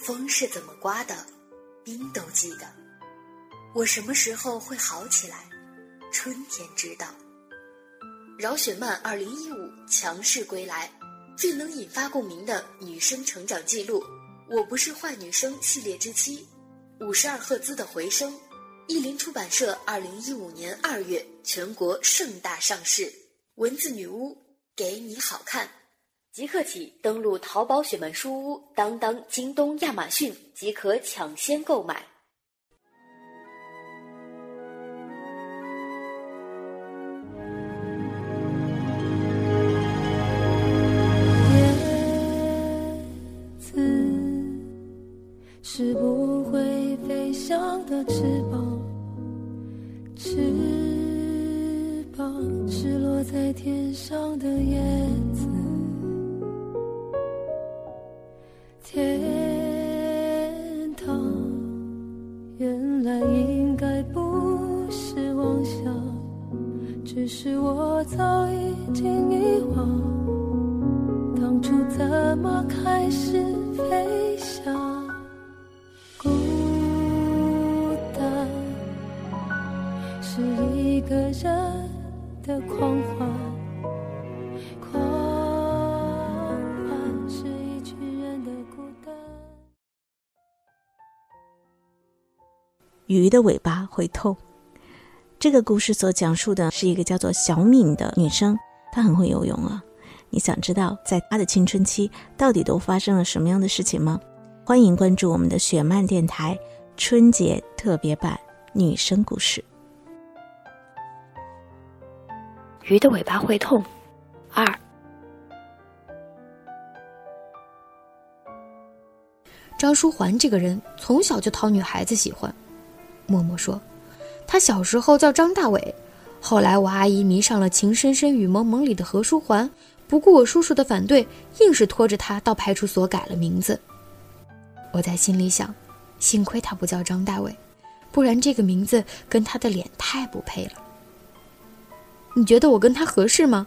风是怎么刮的，冰都记得。我什么时候会好起来？春天知道。饶雪漫二零一五强势归来，最能引发共鸣的女生成长记录。我不是坏女生系列之七，五十二赫兹的回声。译林出版社二零一五年二月全国盛大上市。文字女巫给你好看，即刻起登录淘宝雪漫书屋当当京东亚马逊即可抢先购买。叶子是不会飞翔的翅膀翅膀是落在天上的叶子。个人的狂欢，狂欢是一群人的孤单鱼的尾巴会痛。这个故事所讲述的是一个叫做小敏的女生，她很会游泳啊。你想知道在她的青春期到底都发生了什么样的事情吗？欢迎关注我们的雪漫电台春节特别版女生故事。鱼的尾巴会痛。二，张书桓这个人从小就讨女孩子喜欢。默默说：“他小时候叫张大伟，后来我阿姨迷上了《情深深雨蒙蒙里的何书桓，不顾我叔叔的反对，硬是拖着他到派出所改了名字。我在心里想，幸亏他不叫张大伟，不然这个名字跟他的脸太不配了。你觉得我跟他合适吗？”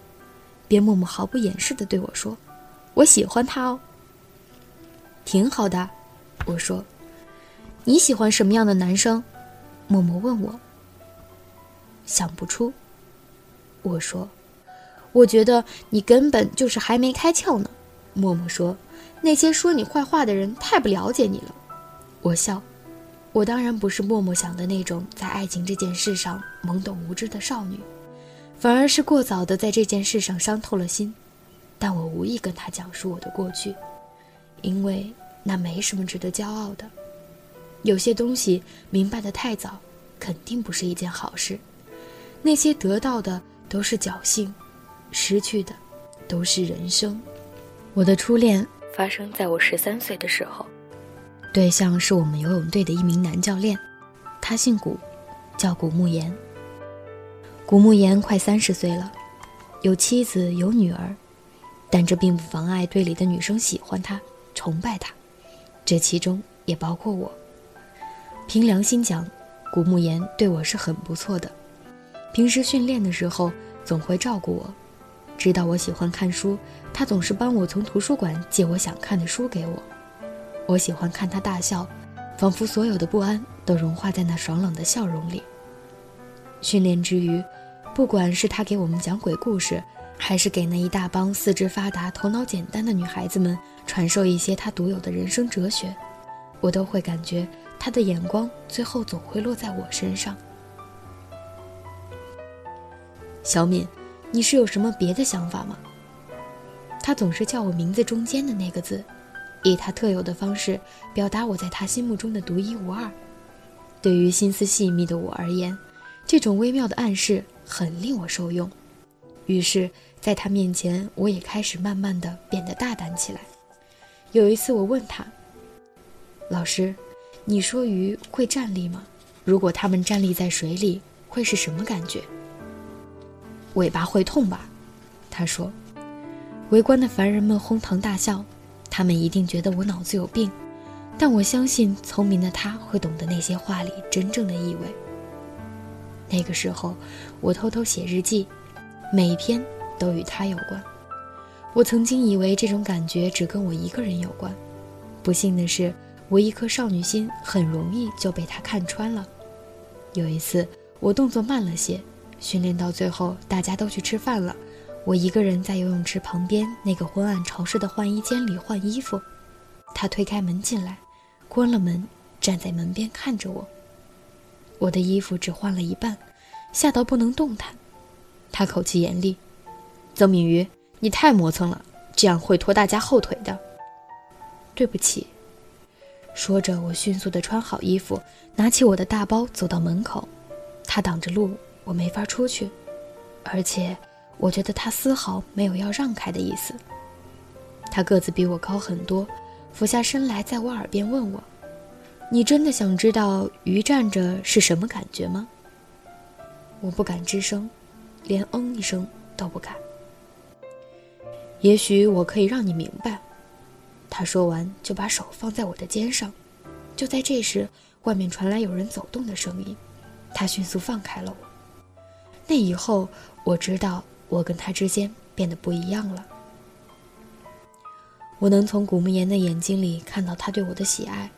边默默毫不掩饰地对我说：“我喜欢他哦。”挺好的，我说：“你喜欢什么样的男生？”默默问我。想不出，我说，我觉得你根本就是还没开窍呢。默默说，那些说你坏话的人太不了解你了。我笑，我当然不是默默想的那种在爱情这件事上懵懂无知的少女，反而是过早的在这件事上伤透了心。但我无意跟他讲述我的过去，因为那没什么值得骄傲的。有些东西明白的太早，肯定不是一件好事。那些得到的都是侥幸，失去的都是人生。我的初恋发生在我十三岁的时候，对象是我们游泳队的一名男教练，他姓古，叫古慕言。古慕言快三十岁了，有妻子有女儿，但这并不妨碍队里的女生喜欢他、崇拜他，这其中也包括我。凭良心讲，古慕言对我是很不错的。平时训练的时候，总会照顾我。知道我喜欢看书，他总是帮我从图书馆借我想看的书给我。我喜欢看他大笑，仿佛所有的不安都融化在那爽朗的笑容里。训练之余，不管是他给我们讲鬼故事，还是给那一大帮四肢发达、头脑简单的女孩子们传授一些他独有的人生哲学，我都会感觉。他的眼光最后总会落在我身上。小敏，你是有什么别的想法吗？他总是叫我名字中间的那个字，以他特有的方式表达我在他心目中的独一无二。对于心思细密的我而言，这种微妙的暗示很令我受用。于是，在他面前，我也开始慢慢的变得大胆起来。有一次，我问他：“老师。”你说鱼会站立吗？如果它们站立在水里，会是什么感觉？尾巴会痛吧？他说。围观的凡人们哄堂大笑，他们一定觉得我脑子有病，但我相信聪明的他会懂得那些话里真正的意味。那个时候，我偷偷写日记，每一篇都与他有关。我曾经以为这种感觉只跟我一个人有关，不幸的是。我一颗少女心很容易就被他看穿了。有一次，我动作慢了些，训练到最后，大家都去吃饭了，我一个人在游泳池旁边那个昏暗潮湿的换衣间里换衣服。他推开门进来，关了门，站在门边看着我。我的衣服只换了一半，吓到不能动弹。他口气严厉：“曾敏瑜，你太磨蹭了，这样会拖大家后腿的。”对不起。说着，我迅速地穿好衣服，拿起我的大包，走到门口。他挡着路，我没法出去。而且，我觉得他丝毫没有要让开的意思。他个子比我高很多，俯下身来，在我耳边问我。你真的想知道鱼站着是什么感觉吗？我不敢吱声，连嗯一声都不敢。也许我可以让你明白。他说完，就把手放在我的肩上。就在这时，外面传来有人走动的声音，他迅速放开了我。那以后，我知道我跟他之间变得不一样了。我能从古木言的眼睛里看到他对我的喜爱。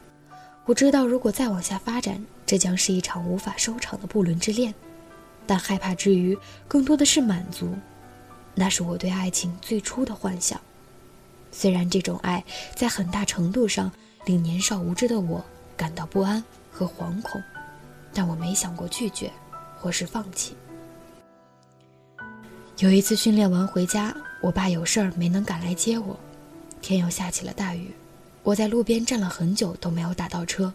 我知道，如果再往下发展，这将是一场无法收场的不伦之恋。但害怕之余，更多的是满足。那是我对爱情最初的幻想。虽然这种爱在很大程度上令年少无知的我感到不安和惶恐，但我没想过拒绝，或是放弃。有一次训练完回家，我爸有事儿没能赶来接我，天又下起了大雨。我在路边站了很久都没有打到车，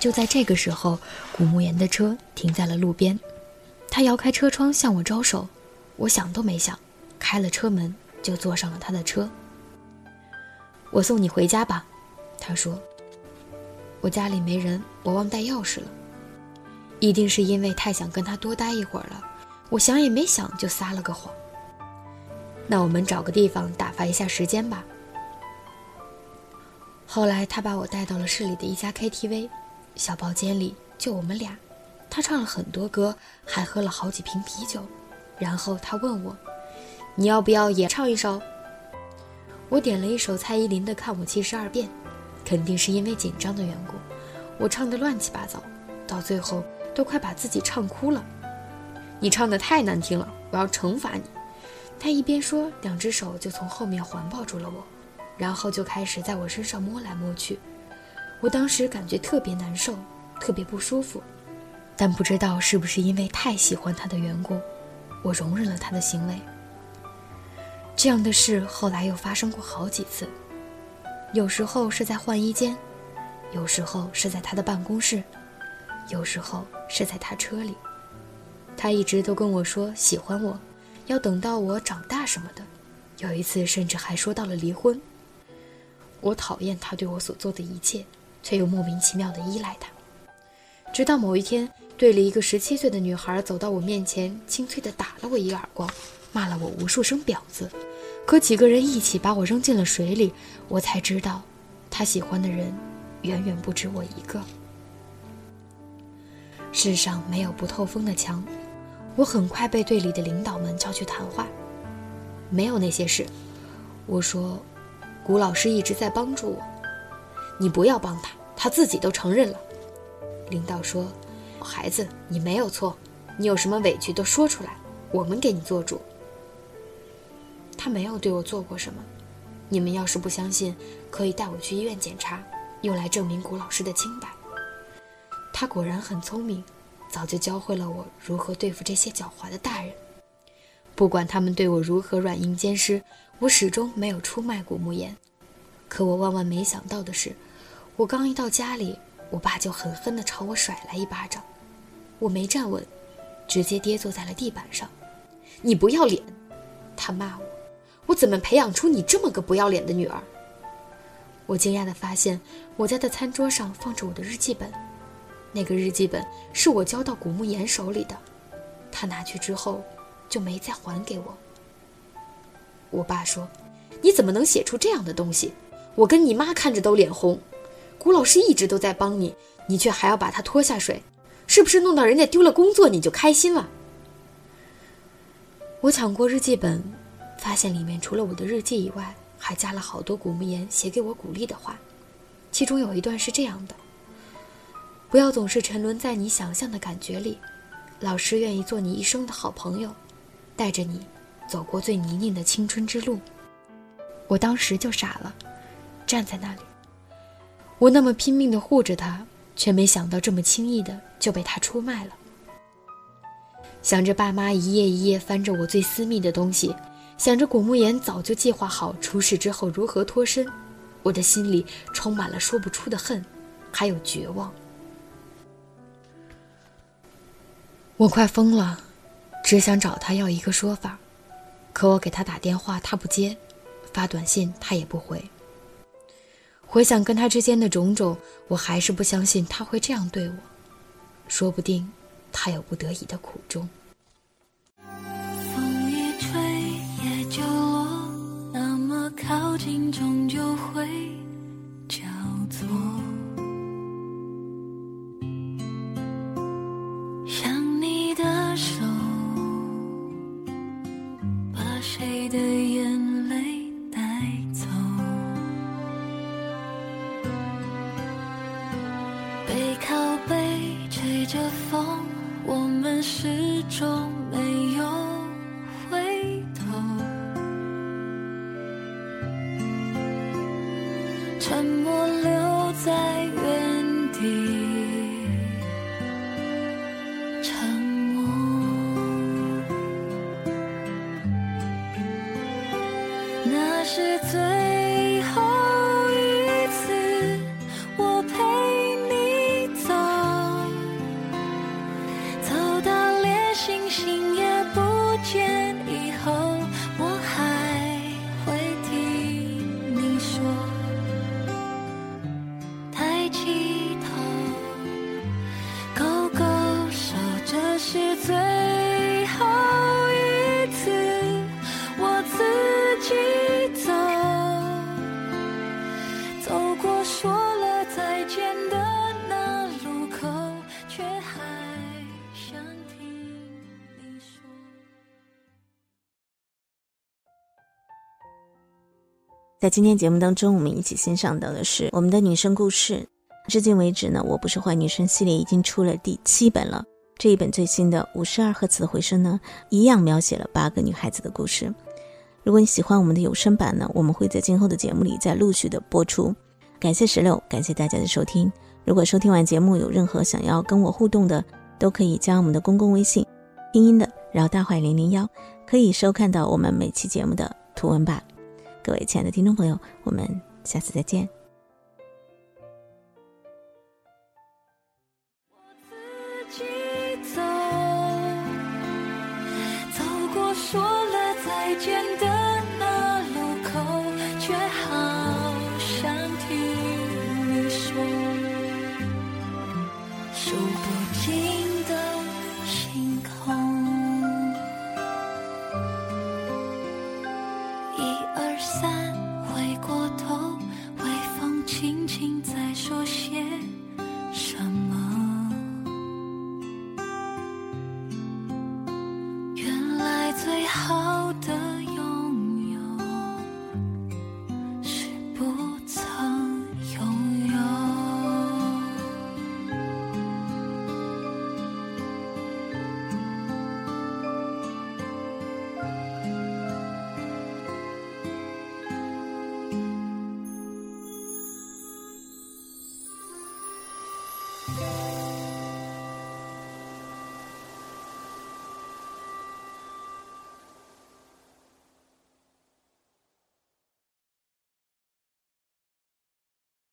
就在这个时候，古木言的车停在了路边，他摇开车窗向我招手，我想都没想，开了车门就坐上了他的车。我送你回家吧，他说。我家里没人，我忘带钥匙了，一定是因为太想跟他多待一会儿了，我想也没想就撒了个谎。那我们找个地方打发一下时间吧。后来他把我带到了市里的一家 KTV，小包间里就我们俩。他唱了很多歌，还喝了好几瓶啤酒。然后他问我：“你要不要也唱一首？”我点了一首蔡依林的《看我七十二变》，肯定是因为紧张的缘故，我唱得乱七八糟，到最后都快把自己唱哭了。你唱得太难听了，我要惩罚你。他一边说，两只手就从后面环抱住了我。然后就开始在我身上摸来摸去，我当时感觉特别难受，特别不舒服，但不知道是不是因为太喜欢他的缘故，我容忍了他的行为。这样的事后来又发生过好几次，有时候是在换衣间，有时候是在他的办公室，有时候是在他车里。他一直都跟我说喜欢我，要等到我长大什么的，有一次甚至还说到了离婚。我讨厌他对我所做的一切，却又莫名其妙的依赖他。直到某一天，队里一个十七岁的女孩走到我面前，清脆的打了我一耳光，骂了我无数声“婊子”。可几个人一起把我扔进了水里，我才知道，他喜欢的人远远不止我一个。世上没有不透风的墙，我很快被队里的领导们叫去谈话。没有那些事，我说。古老师一直在帮助我，你不要帮他，他自己都承认了。领导说：“孩子，你没有错，你有什么委屈都说出来，我们给你做主。”他没有对我做过什么，你们要是不相信，可以带我去医院检查，用来证明古老师的清白。他果然很聪明，早就教会了我如何对付这些狡猾的大人。不管他们对我如何软硬兼施。我始终没有出卖古木言，可我万万没想到的是，我刚一到家里，我爸就狠狠地朝我甩来一巴掌，我没站稳，直接跌坐在了地板上。你不要脸！他骂我，我怎么培养出你这么个不要脸的女儿？我惊讶地发现，我家的餐桌上放着我的日记本，那个日记本是我交到古木言手里的，他拿去之后，就没再还给我。我爸说：“你怎么能写出这样的东西？我跟你妈看着都脸红。古老师一直都在帮你，你却还要把他拖下水，是不是弄到人家丢了工作你就开心了？”我抢过日记本，发现里面除了我的日记以外，还加了好多古木言写给我鼓励的话，其中有一段是这样的：不要总是沉沦在你想象的感觉里，老师愿意做你一生的好朋友，带着你走过最泥泞的青春之路。我当时就傻了，站在那里，我那么拼命地护着他，却没想到这么轻易的就被他出卖了。想着爸妈一页一页翻着我最私密的东西，想着古木言早就计划好出事之后如何脱身，我的心里充满了说不出的恨，还有绝望。我快疯了，只想找他要一个说法，可我给他打电话他不接，发短信他也不回。回想跟他之间的种种，我还是不相信他会这样对我，说不定他有不得已的苦衷。终究会把谁的眼泪带走，背靠背吹着风，我们始终。在今天节目当中，我们一起欣赏到的是我们的女生故事。至今为止呢，我不是坏女生系列已经出了第七本了。这一本最新的五十二赫兹的回声呢，一样描写了八个女孩子的故事。如果你喜欢我们的有声版呢，我们会在今后的节目里再陆续的播出。感谢石榴，感谢大家的收听。如果收听完节目有任何想要跟我互动的，都可以加我们的公共微信，拼音的饶大坏零零幺，可以收看到我们每期节目的图文版。各位亲爱的听众朋友，我们下次再见。